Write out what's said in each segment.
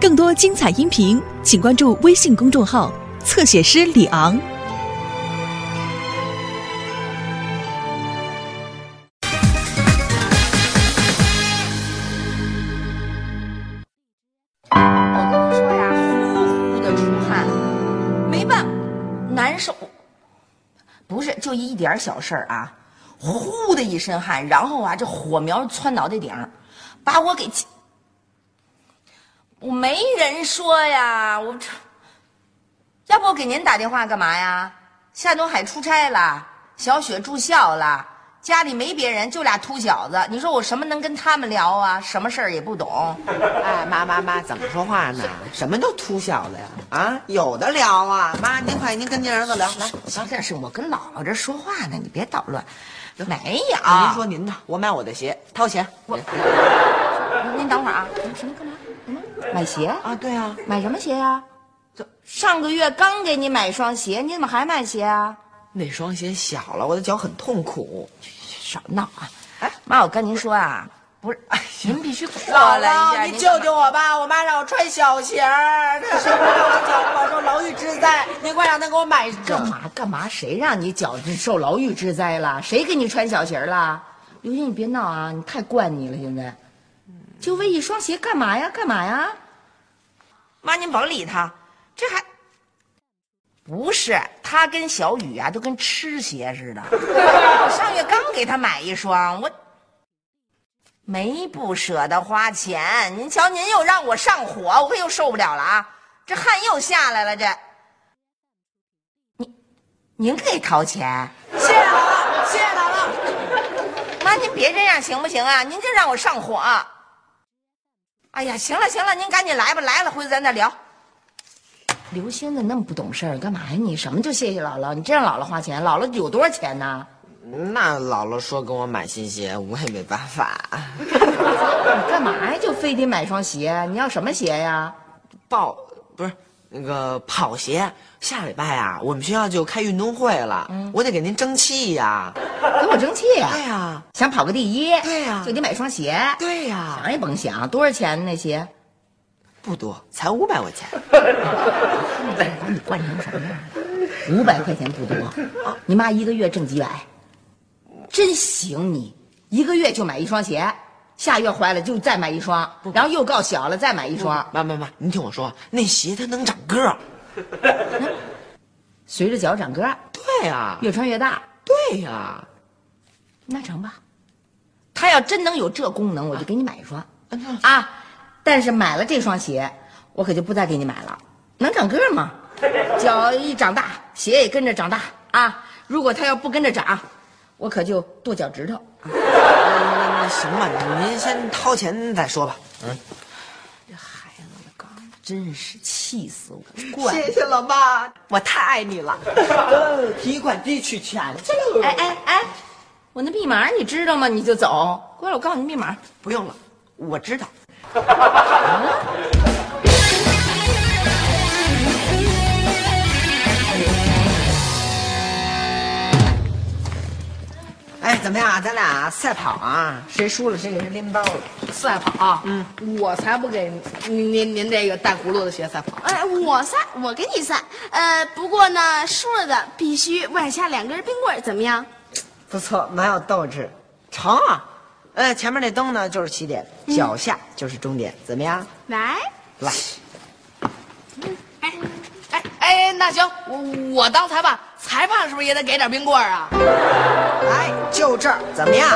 更多精彩音频，请关注微信公众号“侧写师李昂”。我跟你说呀，呼呼的出汗，没办法，难受。不是，就一点小事儿啊，呼的一身汗，然后啊，这火苗窜脑袋顶，把我给气。我没人说呀，我这，要不我给您打电话干嘛呀？夏东海出差了，小雪住校了，家里没别人，就俩秃小子。你说我什么能跟他们聊啊？什么事儿也不懂。哎，妈妈妈，怎么说话呢？什么都秃小子呀？啊，有的聊啊！妈，您快，您跟您儿子聊来。行，这是我跟姥姥这说话呢，你别捣乱。没有，您说您的，我买我的鞋，掏钱。我，您等会儿啊，什么干嘛？买鞋啊？对啊，买什么鞋呀？这上个月刚给你买双鞋，你怎么还买鞋啊？那双鞋小了，我的脚很痛苦。少闹啊！哎，妈，我跟您说啊，不是，哎，您必须过姥来一下，姥，你救救我吧！我妈让我穿小鞋儿，她说我脚保受牢狱之灾，您快让她给我买干嘛干嘛？谁让你脚受牢狱之灾了？谁给你穿小鞋了？刘星，你别闹啊！你太惯你了，现在，就为一双鞋干嘛呀？干嘛呀？妈，您甭理他，这还不是他跟小雨啊，都跟吃鞋似的。我上月刚给他买一双，我没不舍得花钱。您瞧，您又让我上火，我可又受不了了啊！这汗又下来了，这。您您给掏钱？谢谢姥姥，谢谢姥姥。妈，您别这样行不行啊？您这让我上火。哎呀，行了行了，您赶紧来吧，来了回头咱再聊。刘星子那么不懂事儿，干嘛呀你？什么就谢谢姥姥？你这让姥姥花钱，姥姥有多少钱呢？那姥姥说给我买新鞋，我也没办法。你干嘛呀？就非得买双鞋？你要什么鞋呀？抱不是那个跑鞋。下礼拜啊，我们学校就开运动会了，我得给您争气呀。给我争气呀？对呀，想跑个第一？对呀，就得买双鞋。对呀，想也甭想，多少钱那鞋？不多，才五百块钱。把你惯成什么样了？五百块钱不多，你妈一个月挣几百，真行你！一个月就买一双鞋，下月坏了就再买一双，然后又告小了再买一双。妈妈妈，您听我说，那鞋它能长个儿，随着脚长个儿。对呀，越穿越大。对呀，那成吧。他要真能有这功能，我就给你买一双啊。但是买了这双鞋，我可就不再给你买了。能长个吗？脚一长大，鞋也跟着长大啊！如果他要不跟着长，我可就剁脚趾头。行吧，您先掏钱再说吧。嗯，这孩子，我刚真是气死我了！谢谢老妈，我太爱你了。提款机取钱去了。哎哎哎，我那密码你知道吗？你就走。过来，我告诉你密码。不用了，我知道。哎，怎么样？咱俩赛跑啊？谁输了谁给人拎包了。赛跑，啊嗯，我才不给您您您这个带轱辘的鞋赛跑。哎，我赛，我给你赛。呃，不过呢，输了的必须外加两根冰棍，怎么样？不错，蛮有斗志。成啊！呃，前面那灯呢就是起点，脚下就是终点，怎么样？来，来。那行，我我当裁判，裁判是不是也得给点冰棍啊？来，就这儿，怎么样？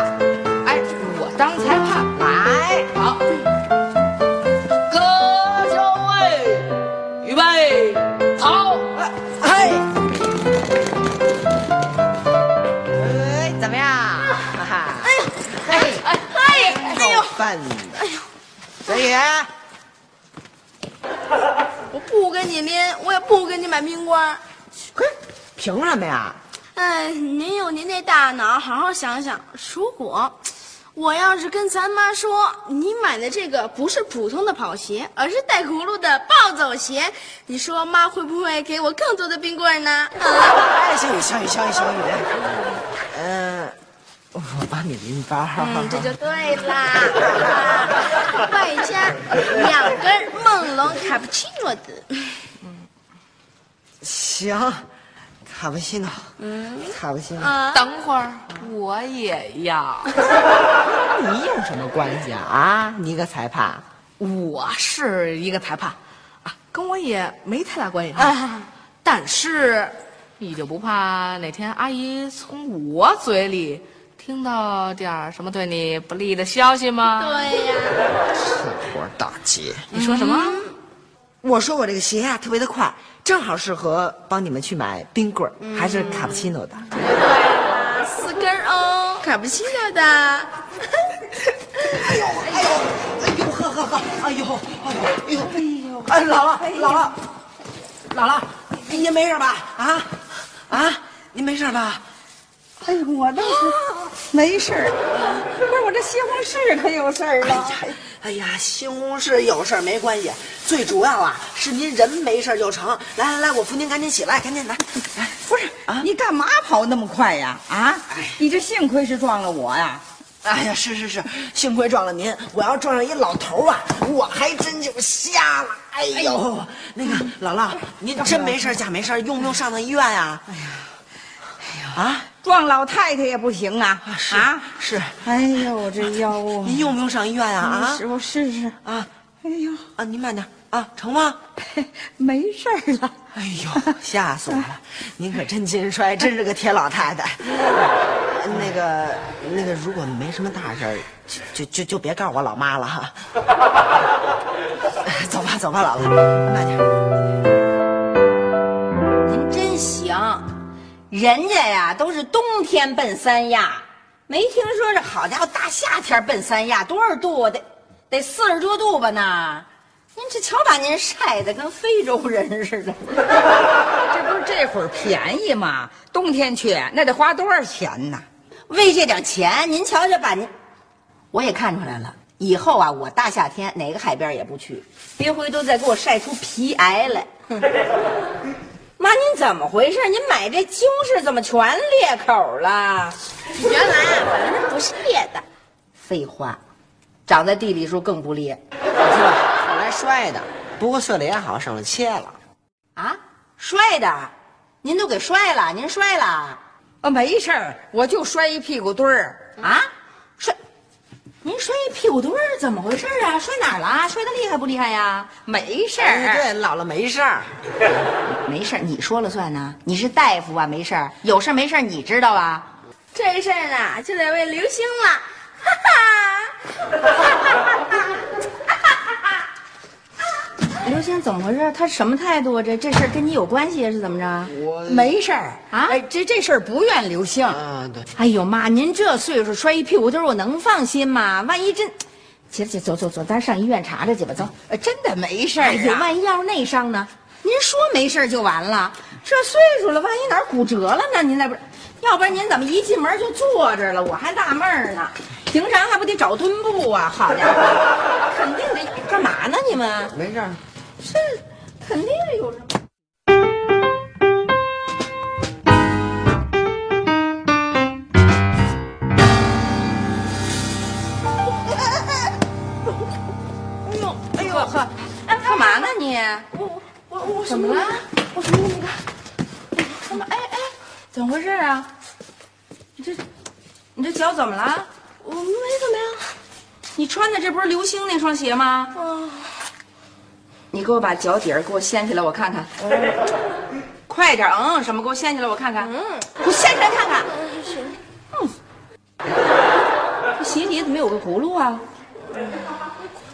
哎，我当裁判，来，好。各就位，预备，跑！嘿，哎，怎么样？哈哈，哎呦，嘿，哎哎哎呦，笨的，哎呦，小雨，我不跟你拎，我也不跟你买冰棍。可是凭什么呀？哎，您有您那大脑，好好想想，如果我要是跟咱妈说，你买的这个不是普通的跑鞋，而是带轱辘的暴走鞋，你说妈会不会给我更多的冰棍呢？啊，哎，小雨，小雨，小雨，小我帮你拎包。嗯，这就对啦。啊外加两根梦龙卡布奇诺的。行，卡布奇诺，嗯，卡布奇诺。啊，等会儿我也要。你有什么关系啊？啊，你个裁判，我是一个裁判，啊，跟我也没太大关系。啊但是，你就不怕哪天阿姨从我嘴里听到点儿什么对你不利的消息吗？对呀，趁火打劫，你说什么？我说我这个鞋呀、特别的快，正好适合帮你们去买冰棍儿，还是卡布奇诺的。对了，四根儿哦，卡布奇诺的。哎呦，哎呦，哎呦，呵呵呵，哎呦，哎呦，哎呦，哎，姥姥，姥姥，姥姥，您没事吧？啊，啊，您没事吧？哎呦，我倒是没事儿，不是我这西红柿可有事儿哎了。呀，哎呀，西红柿有事儿没关系，最主要啊是您人没事儿就成。来来来，我扶您赶紧起来，赶紧来，来，不是，你干嘛跑那么快呀？啊哎，你这幸亏是撞了我呀。哎呀，是是是，幸亏撞了您，我要撞上一老头儿啊，我还真就瞎了。哎呦，那个姥姥，您真没事儿假没事儿，用不用上趟医院呀？哎呀，哎呀，啊，撞老太太也不行啊！啊，是，哎呦，我这腰啊！您用不用上医院啊？啊师傅试试。啊哎呦，啊，您慢点啊，成吗？没事儿了。哎呦，吓死我了！您可真金摔，真是个铁老太太。那个，那个，如果没什么大事儿，就就就就别告诉我老妈了哈。走吧，走吧，姥姥，慢点。人家呀都是冬天奔三亚，没听说这好家伙大夏天奔三亚多少度啊？得得四十多度吧那。您这瞧把您晒得跟非洲人似的。这不是这会儿便宜吗？冬天去那得花多少钱呢？为这点钱，您瞧瞧把您，我也看出来了。以后啊，我大夏天哪个海边也不去，别回头再给我晒出皮癌来。妈，您怎么回事？您买这西红柿怎么全裂口了？原来啊，反正不是裂的。废话，长在地里时候更不裂后来摔的，不过碎了也好，省了切了。啊！摔的，您都给摔了，您摔了啊，没事儿，我就摔一屁股墩儿。啊？摔？一屁股墩儿，怎么回事啊？摔哪儿了？摔得厉害不厉害呀？没事哎，儿。对，姥姥没事儿。没事儿，你说了算呢？你是大夫啊，没事儿，有事儿没事儿你知道啊？这事儿呢，就得问刘星了。哈哈。刘星怎么回事？他什么态度啊？这这事儿跟你有关系啊？是怎么着？我没事儿啊哎，这这事儿不怨刘星。啊，对，哎呦妈，您这岁数摔一屁股墩儿，我能放心吗？万一真……起来起，走走走，咱上医院查查去吧，走。呃真的没事儿哎呦，啊。万一要是内伤呢？您说没事儿就完了，这岁数了，万一哪儿骨折了呢？您那不是？要不然您怎么一进门就坐这儿了？我还纳闷儿呢。平常还不得找墩布啊？好家伙，肯定得干嘛呢？你们没事儿。这肯定有什么。哎呦，哎呦呵，干嘛呢你？我我我怎么了？我什么那个？怎么？哎哎，怎么回事啊？你这，你这脚怎么了？我没怎么样。你穿的这不是刘星那双鞋吗？啊，你给我把脚底儿给我掀起来，我看看。快点，嗯，什么？给我掀起来，我看看。嗯，给我掀起来看看。行。这鞋底怎么有个轱辘啊？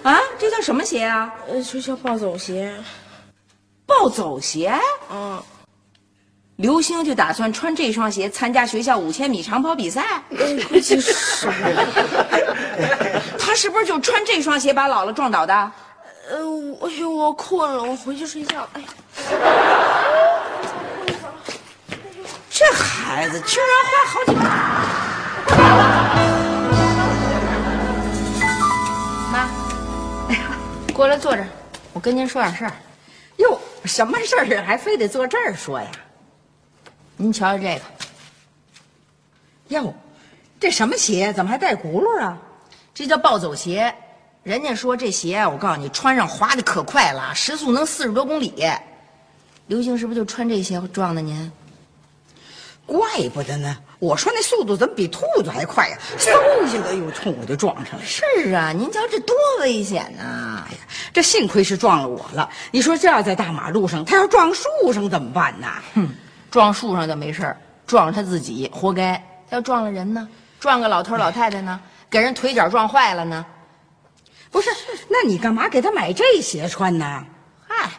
啊，这叫什么鞋啊？呃，学校暴走鞋。暴走鞋。嗯，刘星就打算穿这双鞋参加学校五千米长跑比赛。估计是。他是不是就穿这双鞋把姥姥撞倒的？呃，我我困了，我回去睡觉。哎呀，这孩子居然花好几万。妈，哎呀，过来坐这儿，我跟您说点事儿。哟，什么事儿啊？还非得坐这儿说呀？您瞧瞧这个，哟，这什么鞋？怎么还带轱辘啊？这叫暴走鞋，人家说这鞋，我告诉你，穿上滑的可快了，时速能四十多公里。刘星是不是就穿这鞋撞的您？怪不得呢！我说那速度怎么比兔子还快呀？嗖一下子又冲我就撞上了。是啊，您瞧这多危险呐！哎呀，这幸亏是撞了我了。你说这要在大马路上，他要撞树上怎么办呢？哼，撞树上就没事儿，撞了他自己活该。要撞了人呢？撞个老头老太太呢？给人腿脚撞坏了呢？不是，那你干嘛给他买这鞋穿呢？嗨，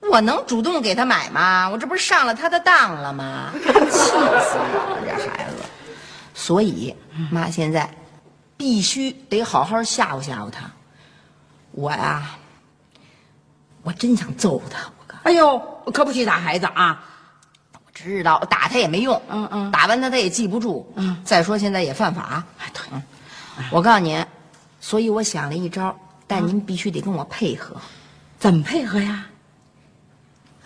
我能主动给他买吗？我这不是上了他的当了吗？气死我了，这孩子！所以妈现在必须得好好吓唬吓唬他。我呀，我真想揍他！我告哎呦，可不许打孩子啊！我知道打他也没用，嗯嗯打完他他也记不住，嗯再说现在也犯法。哎，对，我告诉你，所以我想了一招，但您必须得跟我配合。怎么配合呀？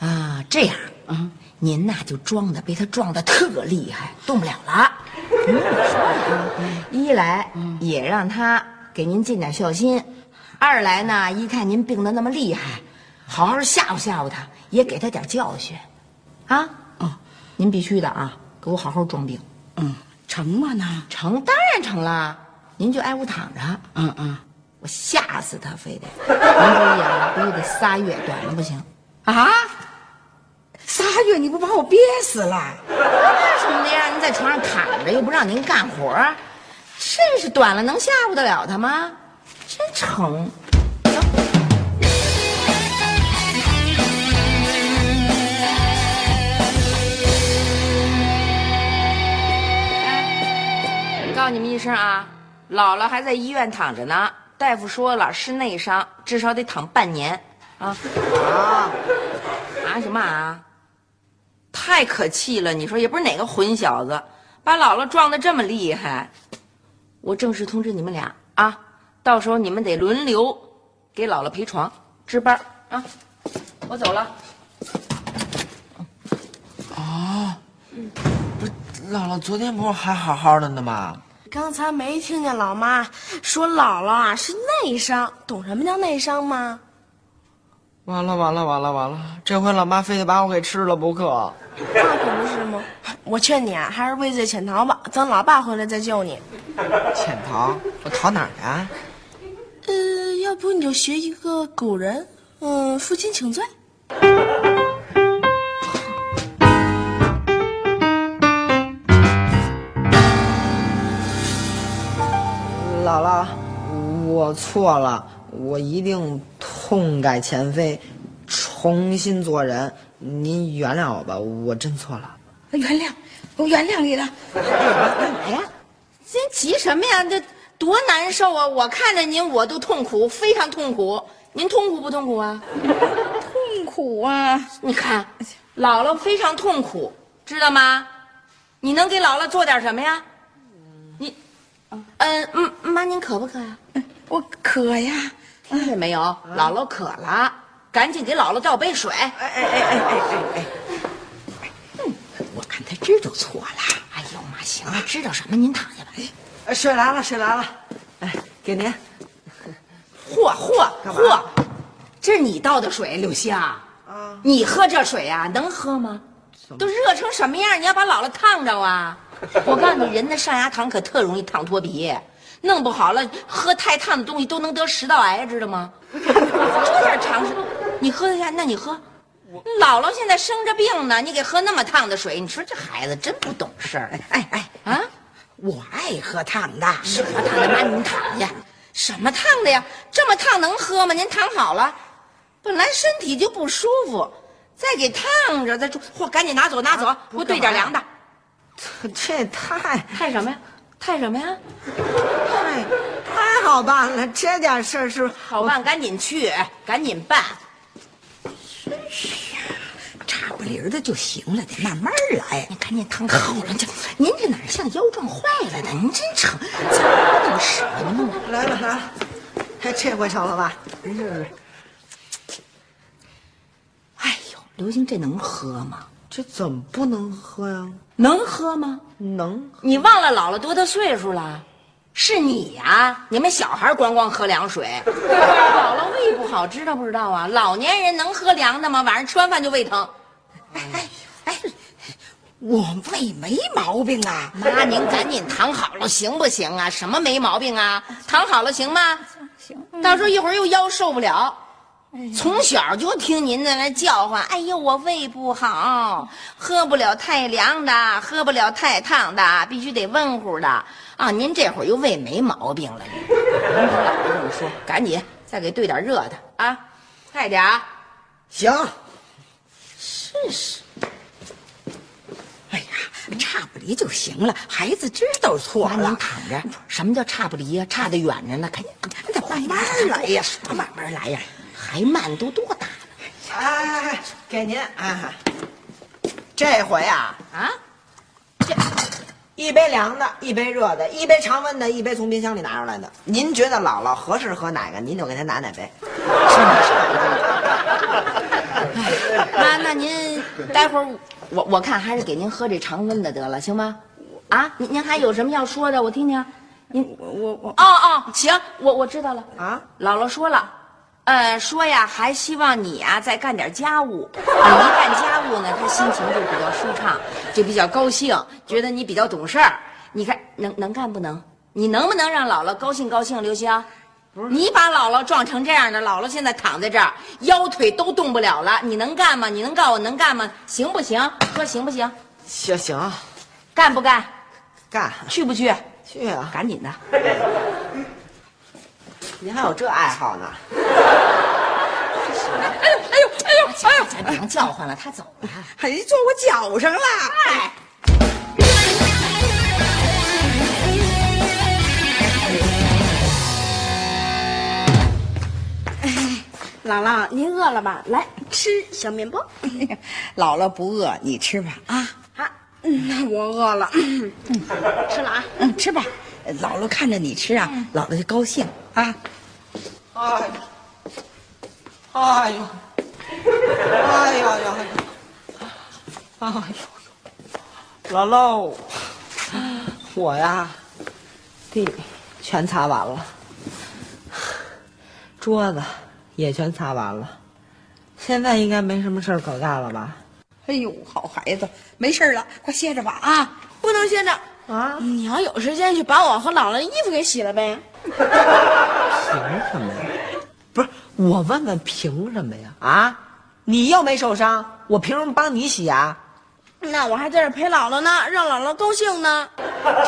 啊，这样，嗯，您呐就装的被他撞的特厉害，动不了了。嗯一来也让他给您尽点孝心，二来呢，一看您病的那么厉害，好好吓唬吓唬他，也给他点教训，啊，哦，您必须的啊，给我好好装病，嗯，成吗呢？成，当然成了，您就挨屋躺着，嗯嗯，我吓死他，非得，您注意啊，必须得仨月，短了不行。啊，仨月你不把我憋死了？为什么的让您在床上躺着，又不让您干活儿？真是短了能吓唬得了他吗？真成。哎，告诉你们一声啊，姥姥还在医院躺着呢。大夫说了是内伤，至少得躺半年啊。啊啊什么啊？太可气了！你说也不是哪个混小子，把姥姥撞得这么厉害。我正式通知你们俩啊，到时候你们得轮流给姥姥陪床值班啊。我走了。啊？嗯。不姥姥昨天不是还好好的呢吗？刚才没听见老妈说姥姥啊是内伤，懂什么叫内伤吗？完了完了完了完了！这回老妈非得把我给吃了不可。那可不是吗？我劝你啊，还是畏罪潜逃吧，等老爸回来再救你。潜逃？我逃哪儿啊去？呃，要不你就学一个古人，嗯，负荆请罪。我错了，我一定痛改前非，重新做人。您原谅我吧，我真错了。原谅，我原谅你了。干嘛呀？您急什么呀？这多难受啊！我看着您我都痛苦，非常痛苦。您痛苦不痛苦啊？痛苦啊！你看，姥姥非常痛苦，知道吗？你能给姥姥做点什么呀？你，嗯嗯，妈，您渴不渴呀？我渴呀！听见没有？姥姥渴了，赶紧给姥姥倒杯水。哎哎哎哎哎哎哎！我看他知道错了。哎呦妈，行了，知道什么？您躺下吧。哎水来了，水来了，哎，给您。嚯嚯嚯！这是你倒的水，柳香。啊你喝这水呀、能喝吗？都热成什么样？你要把姥姥烫着啊！我告诉你，人的上牙膛可特容易烫脱皮，弄不好了，喝太烫的东西都能得食道癌，知道吗？这点常识，你喝得下？那你喝。姥姥现在生着病呢，你给喝那么烫的水，你说这孩子真不懂事儿哎哎，啊！我爱喝烫的。是喝烫的，妈您躺下。什么烫的呀？这么烫能喝吗？您躺好了，本来身体就不舒服，再给烫着，再住，嚯，赶紧拿走拿走，给我兑点凉的。这太太什么呀？太什么呀？太太好办了，这点事儿是好办，赶紧去，赶紧办。真是呀差不离儿的就行了，得慢慢来。你赶紧躺好了，这您这哪像腰撞坏了的？您真成，怎么那么使啊？您弄来了来了，哎，这回成了吧？哎呦，刘星，这能喝吗？这怎么不能喝呀？能喝吗？能，你忘了姥姥多大岁数了？是你呀、你们小孩光光喝凉水，姥姥胃不好，知道不知道啊？老年人能喝凉的吗？晚上吃完饭就胃疼。哎哎，我胃没毛病啊。妈，您赶紧躺好了行不行啊？什么没毛病啊？躺好了行吗？行，到时候一会儿又腰受不了。从小就听您在那叫唤，哎呦，我胃不好，喝不了太凉的，喝不了太烫的，必须得温乎的啊！您这会儿又胃没毛病了，您您跟姥姥这么说，赶紧再给兑点热的啊，快点儿！行，试试。哎呀，差不离就行了，孩子知道错妈，了您。躺着。什么叫差不离呀、差得远着呢，看你得慢慢来呀，慢慢来呀。还慢，都多大了哎哎哎，给您啊，这回啊，啊？一杯凉的，一杯热的，一杯常温的，一杯从冰箱里拿出来的。您觉得姥姥合适喝哪个，您就给她拿哪杯。妈，那您待会儿我我看还是给您喝这常温的得了，行吗？啊，您您还有什么要说的？我听听。您我我我哦哦，行，我我知道了。啊，姥姥说了，呃，说呀，还希望你呀再干点家务。你一干家务呢，他心情就比较舒畅，就比较高兴，觉得你比较懂事儿。你看能能干不能？你能不能让姥姥高兴高兴？刘星，你把姥姥撞成这样的，姥姥现在躺在这儿，腰腿都动不了了，你能干吗？你能告诉我能干吗？行不行？说行不行？行行，干不干？干去不去？去啊！赶紧的。您还有这爱好呢？哎呦哎呦哎呦哎呦！咱别叫唤了，他走了。还坐我脚上了。哎。姥姥，您饿了吧？来吃小面包。姥姥不饿，你吃吧啊。啊，嗯，那我饿了，吃了啊。嗯，吃吧。姥姥看着你吃啊，姥姥就高兴啊。哎呦，哎呦，哎呦呀，哎呦，姥姥，我呀，地全擦完了，桌子也全擦完了，现在应该没什么事儿可干了吧？哎呦，好孩子，没事了，快歇着吧啊。不能歇着，啊，你要有时间就把我和姥姥的衣服给洗了呗。凭什么呀？不是，我问问凭什么呀？啊，你又没受伤，我凭什么帮你洗啊？那我还在这陪姥姥呢，让姥姥高兴呢。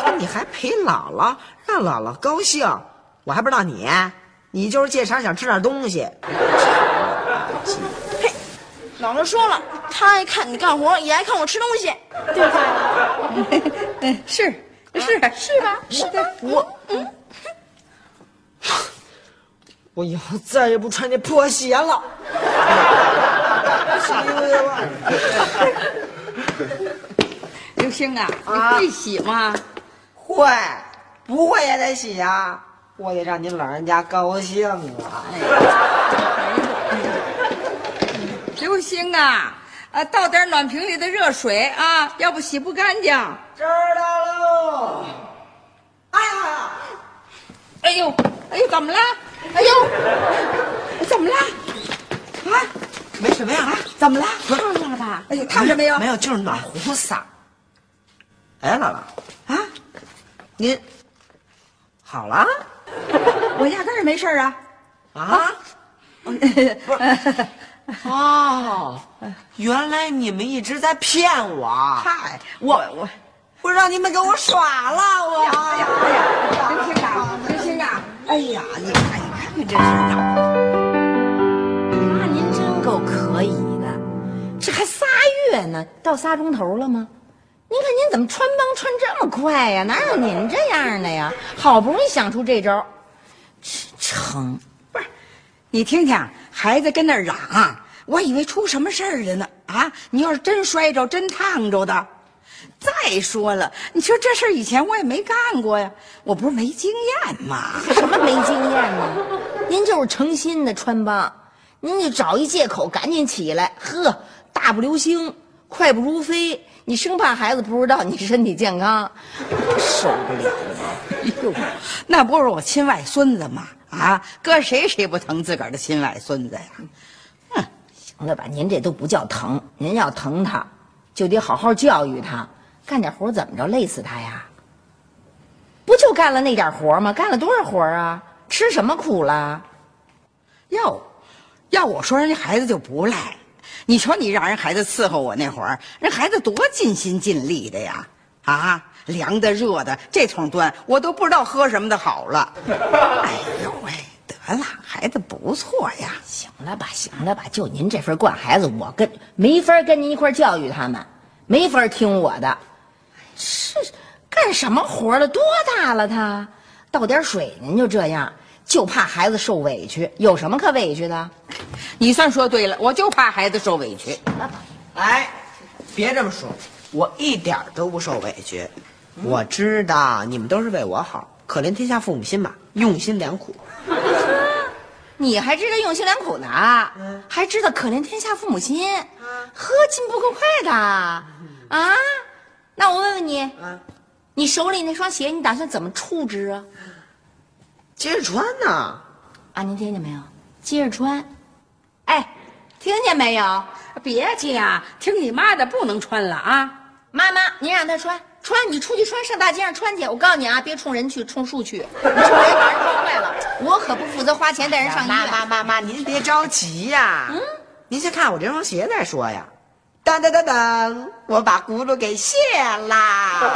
这你还陪姥姥，让姥姥高兴，我还不知道你，你就是借茬想吃点东西。姥姥说了，她爱看你干活，也爱看我吃东西，对不对？嗯，是是是吧？是吧？我，我以后再也不穿这破鞋了。洗了。刘星啊，你啊会洗吗？会，不会也得洗啊、我得让您老人家高兴啊！刘星啊，啊，倒点暖瓶里的热水啊，要不洗不干净。知道喽。哎呀，哎呦，哎呦，怎么了？哎呦，怎么了？啊，没什么呀，啊怎么了？烫着了吧？哎呦，烫着没有？没有，就是暖壶嗓。哎，姥姥，啊，您好了我压根儿没事儿啊。啊？哦，原来你们一直在骗我，嗨，我我，我让你们给我耍了，我。哎呀哎呀，刘星啊，刘星啊，哎呀，你看你看看这事儿啊，妈，您真够可以的，这还仨月呢，到仨钟头了吗？您看您怎么穿帮穿这么快呀？哪有您这样的呀？好不容易想出这招，成。不是，你听听，孩子跟那儿嚷，我以为出什么事儿了呢。啊，你要是真摔着，真烫着的。再说了，你说这事儿以前我也没干过呀，我不是没经验吗？什么没经验呢？您就是诚心的穿帮，您就找一借口赶紧起来。呵，大步流星，快步如飞。你生怕孩子不知道你身体健康，受不了。哎呦，那不是我亲外孙子吗？啊，搁谁谁不疼自个儿的亲外孙子呀？哼行了吧，您这都不叫疼，您要疼他，就得好好教育他，干点活怎么着累死他呀？不就干了那点活吗？干了多少活啊？吃什么苦了？哟，要我说，人家孩子就不赖。你瞧你让人孩子伺候我那会儿，人孩子多尽心尽力的呀！啊，凉的热的，这桶端我都不知道喝什么的好了。哎呦喂，得了，孩子不错呀。行了吧，行了吧，就您这份惯孩子，我跟没法跟您一块教育他们，没法听我的。是干什么活了？多大了他？倒点水您就这样，就怕孩子受委屈。有什么可委屈的？你算说对了，我就怕孩子受委屈。哎，别这么说，我一点都不受委屈。我知道你们都是为我好，可怜天下父母心嘛，用心良苦。你还知道用心良苦呢？还知道可怜天下父母心？呵，进步够快的啊！那我问问你，你手里那双鞋，你打算怎么处置啊？接着穿呢。啊，您听见没有？接着穿。哎，听见没有？别介啊，听你妈的，不能穿了啊！妈妈，您让他穿穿，你出去穿，上大街上穿去。我告诉你啊，别冲人去，冲树去，你冲人把人撞坏了，我可不负责花钱带人上医妈院。妈妈妈，您别着急呀。嗯，您先看我这双鞋再说呀。当当当当，我把轱辘给卸啦。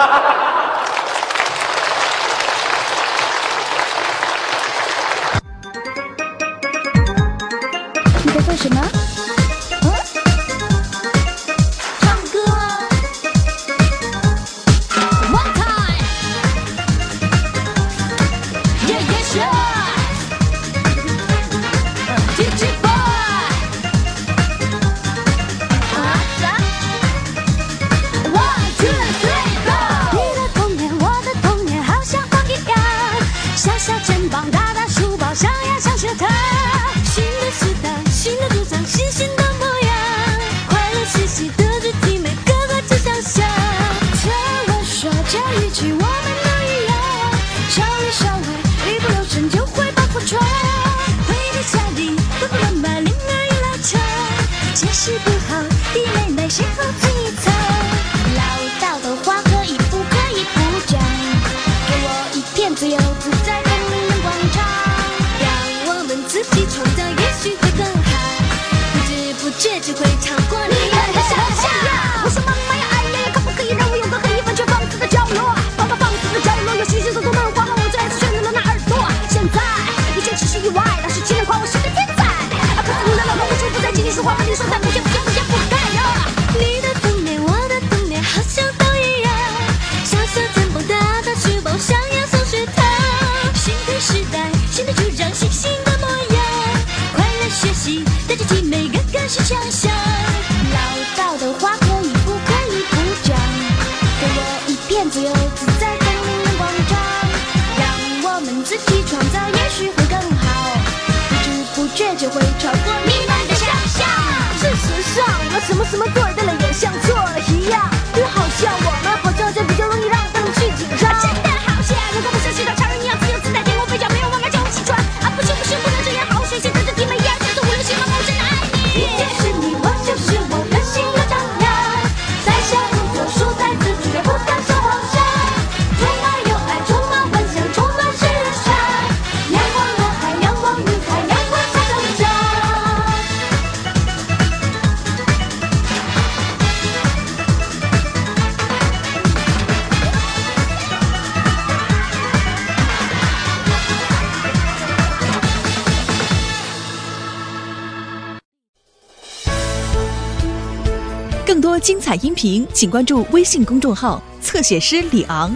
你在做什么？小我音频，请关注微信公众号“侧写师李昂”。